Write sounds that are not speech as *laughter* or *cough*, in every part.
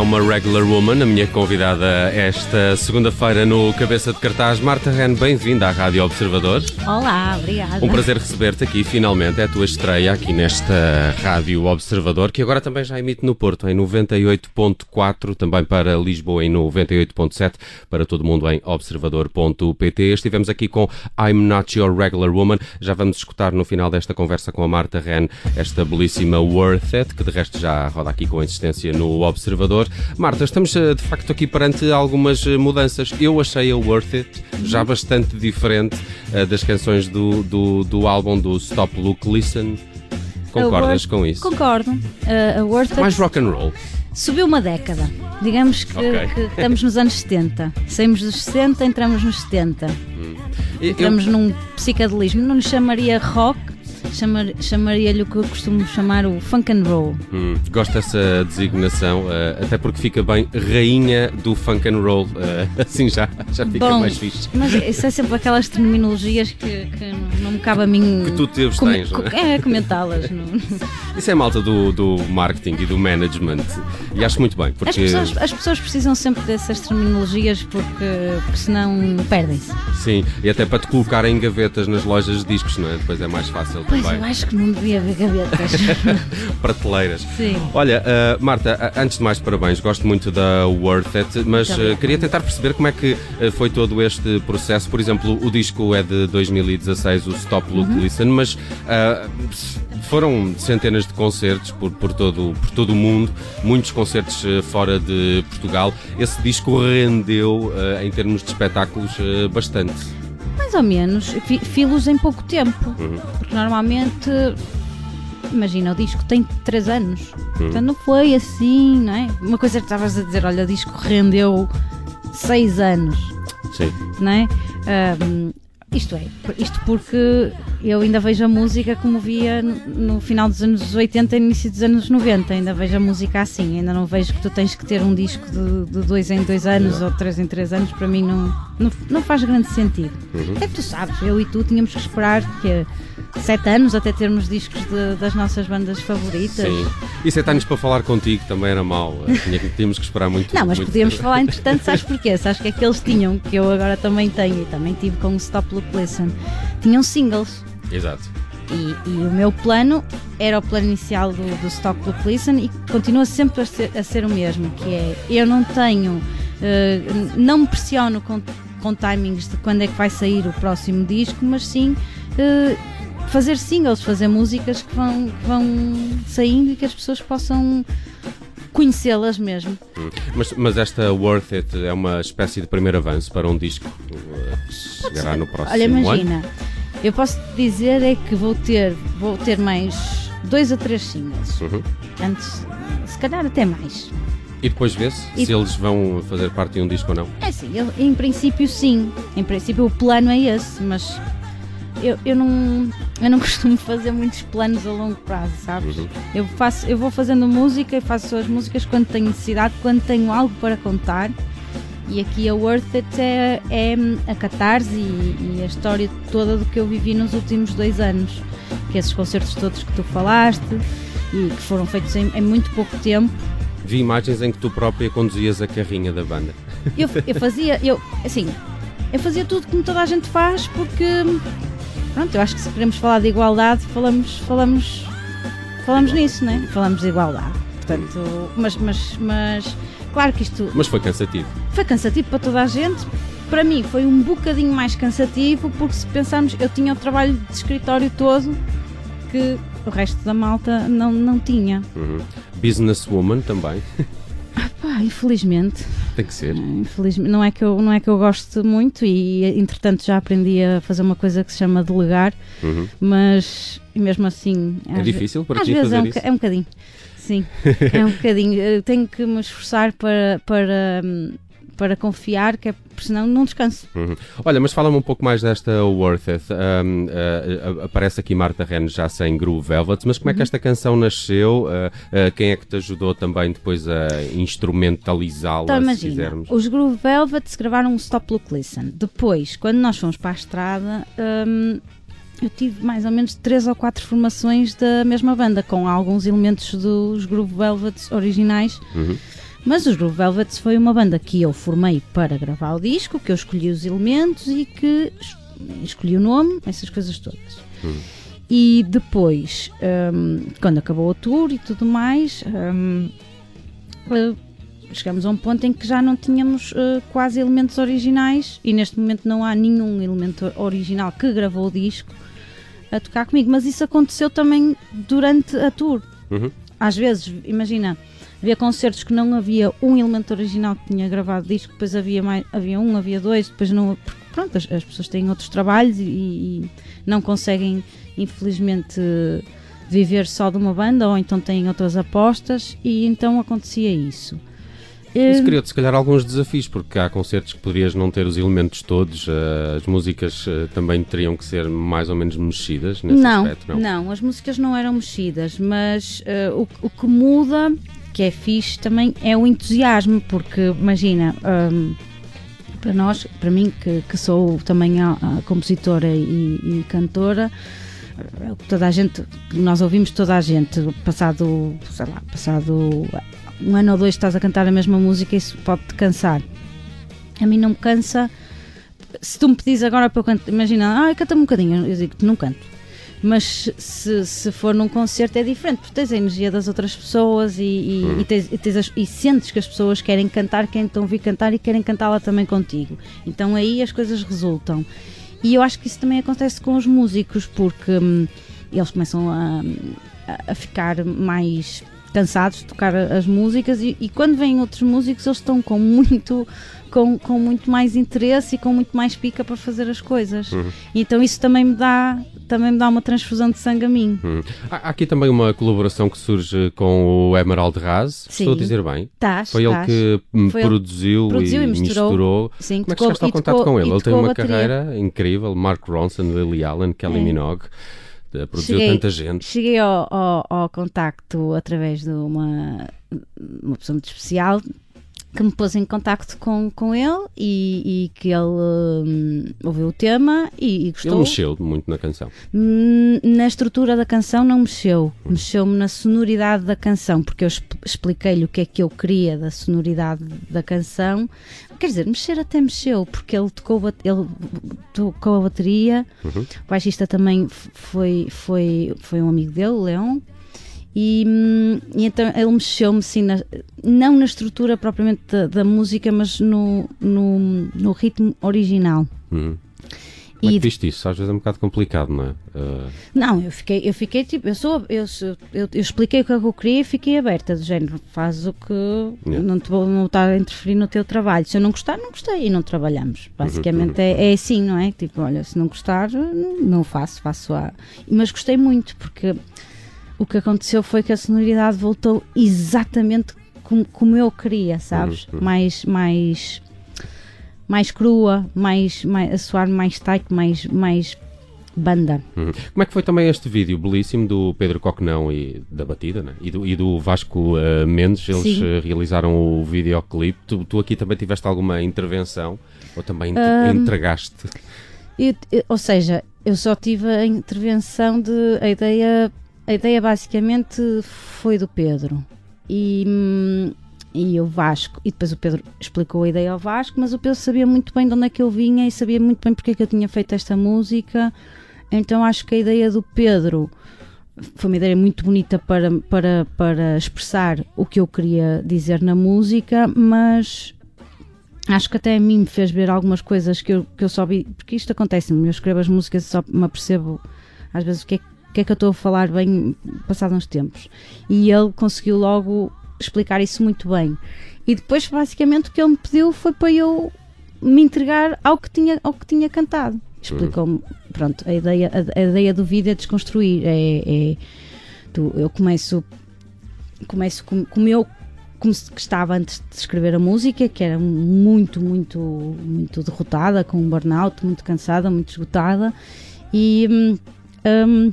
é uma regular woman, a minha convidada esta segunda-feira no Cabeça de Cartaz. Marta Ren, bem-vinda à Rádio Observador. Olá, obrigada. Um prazer receber-te aqui, finalmente. É a tua estreia aqui nesta Rádio Observador, que agora também já emite no Porto, em 98.4, também para Lisboa em 98.7, para todo mundo em observador.pt. Estivemos aqui com I'm Not Your Regular Woman. Já vamos escutar no final desta conversa com a Marta Ren esta belíssima Worth It, que de resto já roda aqui com insistência no Observador. Marta, estamos eh, de facto aqui perante algumas eh, mudanças. Eu achei a Worth It já bastante diferente uh, das canções do, do, do álbum do Stop Look Listen. Concordas com isso? Concordo. Uh, a Worth It Mais rock and roll. subiu uma década. Digamos que, Ok. que estamos nos anos 70. Saímos dos 60, entramos nos 70. E- eu- Entramos num psicadelismo. Não lhe chamaria rock, chamar- chamaria-lhe o que eu costumo chamar o funk and roll. Hum, gosto dessa designação, eh, até porque fica bem rainha do funk and roll. eh, *laughs* assim já, já fica Bom, mais fixe. Mas isso é sempre aquelas terminologias que, que não me cabe a mim. Que tu teus come- tens, não é? é, comentá-las. não- *laughs* Isso é malta do, do marketing e do management. E acho muito bem, As porque pessoas, as pessoas precisam sempre dessas terminologias porque, porque senão perdem-se. sim, e até para te colocar em gavetas nas lojas de discos, não é? Depois é mais fácil Pois também. eu acho que não devia haver gavetas. *laughs* Prateleiras. Sim. Olha, eh, Marta, antes de mais, parabéns. Gosto muito da Worth It, mas obrigada. queria tentar perceber como é que eh, foi todo este processo. Por exemplo, o disco é de 2016, o Stop Look Uhum. Listen, mas foram centenas de concertos por, por, todo, por todo o mundo, muitos concertos fora de Portugal. Esse disco rendeu, em termos de espetáculos, bastante. Mais ou menos. Fi- Filos em pouco tempo. Uhum. Porque normalmente, imagina, o disco tem 3 anos. Uhum. Portanto, não foi assim, não é? Uma coisa que estavas a dizer, olha, o disco rendeu 6 anos. Sim. não é? Ahm, isto é, isto porque eu ainda vejo a música como via no final dos anos 80 e início dos anos 90, ainda vejo a música assim, ainda não vejo que tu tens que ter um disco de, de dois em dois anos ou de três em três anos, para mim não, não, não faz grande sentido. É que tu sabes, eu e tu tínhamos que esperar que sete anos até termos discos de- das nossas bandas favoritas. Sim. E sentar-nos para falar contigo também era mau. Eh, Tínhamos que esperar muito Não, mas muito podíamos *laughs* falar entretanto, sabes porquê? Sabes que é que eles tinham, que eu agora também tenho e também tive com o Stop Look Listen, tinham singles. Exato. E, e o meu plano era o plano inicial do, do Stop Look Listen e continua sempre a ser, a ser o mesmo, que é eu não tenho, eh, não me pressiono com, com timings de quando é que vai sair o próximo disco, mas sim eh, fazer singles, fazer músicas que vão, que vão saindo e que as pessoas possam conhecê-las mesmo. Hum. Mas, mas esta Worth It é uma espécie de primeiro avanço para um disco uh, que chegará no próximo Olha, ano. imagina, eu posso te dizer é que vou ter, vou ter mais dois a três singles. Uhum. Antes, se calhar até mais. E depois vê-se E- se eles vão fazer parte de um disco ou não. É eu- em princípio sim. Em princípio o plano é esse, mas eu, eu não eu não *laughs* costumo fazer muitos planos a longo prazo, sabes? Uhum. Eu faço, eu vou fazendo música e faço as músicas quando tenho necessidade, quando tenho algo para contar. E aqui a Worth It é, é a catarse e, e a história toda do que eu vivi nos últimos dois anos. Que esses concertos todos que tu falaste e que foram feitos em, em muito pouco tempo. Vi imagens em que tu própria conduzias a carrinha da banda. Eu, eu fazia, eu, assim, eu fazia tudo como toda a gente faz porque, pronto, eu acho que se queremos falar de igualdade, falamos, falamos, falamos nisso, né? Falamos de igualdade. Portanto, mas, mas, mas, claro que isto Mas foi cansativo. foi cansativo para toda a gente. Para mim foi um bocadinho mais cansativo porque se pensarmos, eu tinha o trabalho de escritório todo que o resto da malta não, não tinha. Uhum. Businesswoman também. Pá, infelizmente. Tem que ser. Infelizmente, não é que eu não é que eu gosto muito e entretanto já aprendi a fazer uma coisa que se chama delegar, Uhum. mas mesmo assim É difícil para às ti vezes é fazer um, isso? é um bocadinho. Sim, é um *laughs* bocadinho. Eu tenho que me esforçar para para hum, para confiar que é senão não descanso. Uhum. Olha, mas fala-me um pouco mais desta Worth It. Um, uh, uh, aparece aqui Marta Ren já sem Groove Velvet, mas como é que esta canção nasceu? Uh, uh, quem é que te ajudou também depois a instrumentalizá-la, Então se imagina, quisermos? os Groove Velvet gravaram um Stop Look Listen. Depois, quando nós fomos para a estrada, hum, eu tive mais ou menos três ou quatro formações da mesma banda, com alguns elementos dos Groove Velvet originais, Uhum. Mas os Groove Velvets foi uma banda que eu formei para gravar o disco, que eu escolhi os elementos e que escolhi o nome, essas coisas todas. Hum. E depois, um, quando acabou o tour e tudo mais, um, uh, chegamos a um ponto em que já não tínhamos uh, quase elementos originais e neste momento não há nenhum elemento original que gravou o disco a tocar comigo. Mas isso aconteceu também durante a tour. Uhum. Às vezes, imagina, havia concertos que não havia um elemento original que tinha gravado disco, depois havia, mais, havia um, havia dois, depois não. Pronto, as, as pessoas têm outros trabalhos e, e, não conseguem, infelizmente, viver só de uma banda ou então têm outras apostas e então acontecia isso. Isso criou-te, se calhar, alguns desafios, porque há concertos que poderias não ter os elementos todos, eh, as músicas eh, também teriam que ser mais ou menos mexidas nesse não, aspecto, não? Não, as músicas não eram mexidas, mas uh, o, o, que muda, que é fixe também, é o entusiasmo, porque imagina. Um, para nós, para mim, que, que sou também a, a compositora e, e cantora, toda a gente, nós ouvimos toda a gente, passado, sei lá, passado um ano ou dois estás a cantar a mesma música, isso pode te cansar. A mim não me cansa. Se tu me pedis agora para eu cantar, imagina, ah, canta-me um bocadinho, eu digo não canto. Mas se, se for num concerto é diferente, porque tens a energia das outras pessoas e, e, hum. e, tens, e, tens e sentes que as pessoas querem cantar, querem então vir cantar e querem cantá-la também contigo. Então aí as coisas resultam. E eu acho que isso também acontece com os músicos, porque hum, eles começam a, a ficar mais cansados de tocar as músicas e, e, quando vêm outros músicos eles estão com muito com, com muito mais interesse e com muito mais pica para fazer as coisas uhum. então isso também me dá também me dá uma transfusão de sangue a mim uhum. há aqui também uma colaboração que surge com o Emerald Raz estou a dizer bem tás, foi tás. ele que Foi produziu, produziu, e, misturou, misturou. Sim, como é que chegaste ao contato com ele? ele tem uma carreira incrível Mark Ronson, Lily Allen, Kelly é. Minogue produziu cheguei, tanta gente. Cheguei ao, ao, ao, contacto através de uma, uma pessoa muito especial que me pôs em contacto com, com ele e, e que ele hum, ouviu o tema e, e, gostou. Ele mexeu muito na canção? Hum, na estrutura da canção não mexeu, hum. mexeu-me na sonoridade da canção, porque eu expliquei-lhe o que é que eu queria da sonoridade da canção. Quer dizer, mexer até mexeu, porque ele tocou, ele tocou a bateria, uhum. o baixista também foi, foi, foi um amigo dele, o Leão. E, e, então ele mexeu-me assim, na, não na estrutura propriamente da, da música, mas no, no, no ritmo original. Uhum. Como é que viste isso? Às vezes é um bocado complicado, não é? Uh... Não, eu fiquei, eu fiquei tipo, eu sou, eu, eu, eu expliquei o que eu queria e fiquei aberta, do género, faz o que yeah. não te vou não estar a interferir no teu trabalho. Se eu não gostar, não gostei e não trabalhamos. Basicamente uhum. é, é assim, não é? Tipo, olha, se não gostar, não, não faço, faço a. Mas gostei muito, porque o que aconteceu foi que a sonoridade voltou exatamente como, como eu queria, sabes? Uhum. Mais, mais, mais crua, mais, mais, a soar mais tight, mais, mais banda. Uhum. Como é que foi também este vídeo belíssimo do Pedro Coquenão e da Batida né? e, do, e do Vasco uh, Mendes? Eles uh, realizaram o videoclipe. Tu, tu aqui também tiveste alguma intervenção ou também um, entregaste? Eu, eu, ou seja, eu só tive a intervenção de a ideia a ideia basicamente foi do Pedro. E, e o Vasco, e depois o Pedro explicou a ideia ao Vasco, mas o Pedro sabia muito bem de onde é que eu vinha e sabia muito bem porque é que eu tinha feito esta música, então acho que a ideia do Pedro foi uma ideia muito bonita para, para, para expressar o que eu queria dizer na música, mas acho que até a mim me fez ver algumas coisas que eu, que eu só vi, porque isto acontece-me, eu escrevo as músicas e só me apercebo às vezes o que é que que é que eu estou a falar bem passados uns tempos. E ele conseguiu logo explicar isso muito bem. E depois, basicamente, o que ele me pediu foi para eu me entregar ao que tinha, ao que tinha cantado. Explicou-me, pronto, a ideia, a, a, ideia do vídeo é desconstruir. É, é tu, eu começo, começo com, como eu como estava antes de escrever a música, que era muito, muito, muito derrotada, com um burnout, muito cansada, muito esgotada, e hum, hum,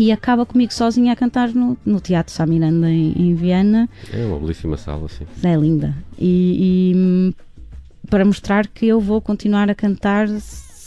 e acaba comigo sozinha a cantar no, no Teatro Sá Miranda em, em Viena. É uma belíssima sala, sim. É linda. E, e, para mostrar que eu vou continuar a cantar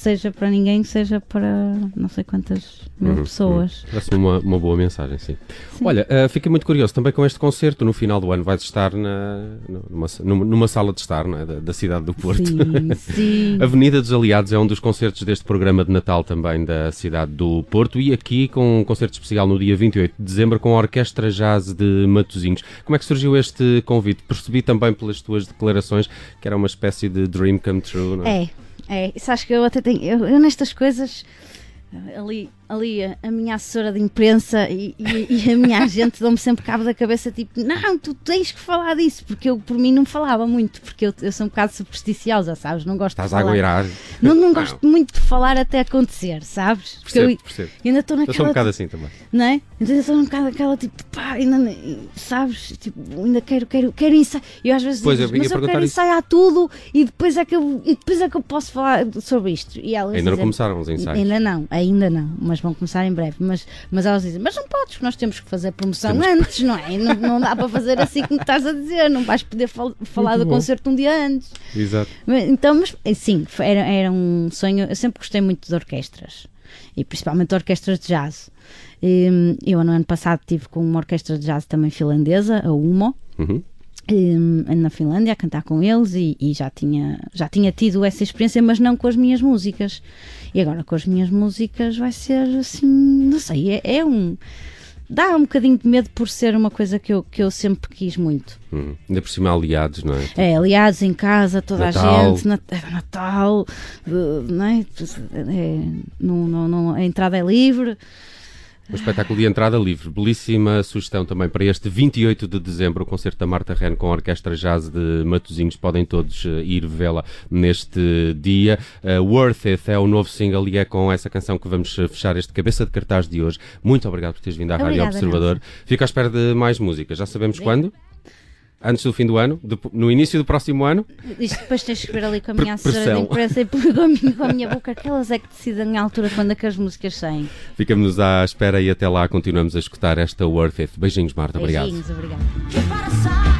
seja para ninguém, seja para não sei quantas mil uhum, pessoas. Uhum. Parece uma, uma boa mensagem, sim. sim. Olha, uh, fiquei muito curioso também com este concerto. No final do ano vais estar na, numa, numa sala de estar é? da, da, cidade do Porto. Sim, *laughs* sim. Avenida dos Aliados é um dos concertos deste programa de Natal também da cidade do Porto e aqui com um concerto especial no dia 28 de dezembro com a Orquestra Jazz de Matosinhos. Como é que surgiu este convite? Percebi também pelas tuas declarações que era uma espécie de dream come true, não é? É, é. Sabes que eu até tenho. eu, eu nestas coisas ali ali a, a, minha assessora de imprensa e, e, e a minha agente dão-me sempre cabo da cabeça, tipo, não, tu tens que falar disso, porque eu por mim não falava muito, porque eu, eu sou um bocado supersticiosa, sabes? Não gosto Estás de falar. a agueirar. Não, não *laughs* gosto não. muito de falar até acontecer, sabes? Porque percebo, eu, percebo. eu ainda estou naquela. Eu sou um bocado assim também. Não é? Então eu estou um bocado aquela tipo, pá, ainda, sabes? Tipo, ainda quero, quero, quero ensaiar. Eu às vezes pois digo, eu mas eu quero isso. ensaiar tudo e depois, é que eu, e depois é que eu posso falar sobre isto. E elas ainda não começaram os ensaios? Ainda não, ainda não, mas vão começar em breve mas, mas elas dizem, mas não podes, nós temos que fazer promoção temos antes, que... não é? Não, não dá para fazer assim como estás a dizer, não vais poder fal falar Muito do bom. concerto um dia antes. Exato. Então, mas eh, sim, era, era um sonho, eu sempre gostei muito de orquestras, e principalmente orquestras de jazz. E, eu no ano passado tive com uma orquestra de jazz também finlandesa, a UMO. Uhum na Finlândia a cantar com eles e, e, já, tinha, já tinha tido essa experiência, mas não com as minhas músicas. E agora com as minhas músicas vai ser assim, não sei, é, é um. Dá um bocadinho de medo por ser uma coisa que eu, que eu sempre quis muito. Hum, ainda por cima, aliados, não é? É, aliados em casa, toda Natal. a gente, Nat Natal, não é? é não, não, não, a entrada é livre. Um espetáculo de entrada livre. Belíssima sugestão também para este 28 de dezembro, o concerto da Marta Ren com a Orquestra Jazz de Matosinhos. Podem todos uh, ir vê-la neste dia. Uh, Worth It é o novo single e é com essa canção que vamos eh, fechar este cabeça de cartaz de hoje. Muito obrigado por teres vindo à Obrigada, Rádio Observador. Fico à espera de mais música. Já sabemos quando? Antes do fim do ano, de, no início do próximo ano. Isto depois tens que ver ali com a minha assessora de imprensa e com a minha boca, aquelas é que decidem a altura quando é que as músicas saem. Ficamos à espera e até lá continuamos a escutar esta Worth It. Beijinhos, Marta. Beijinhos, obrigado. obrigado.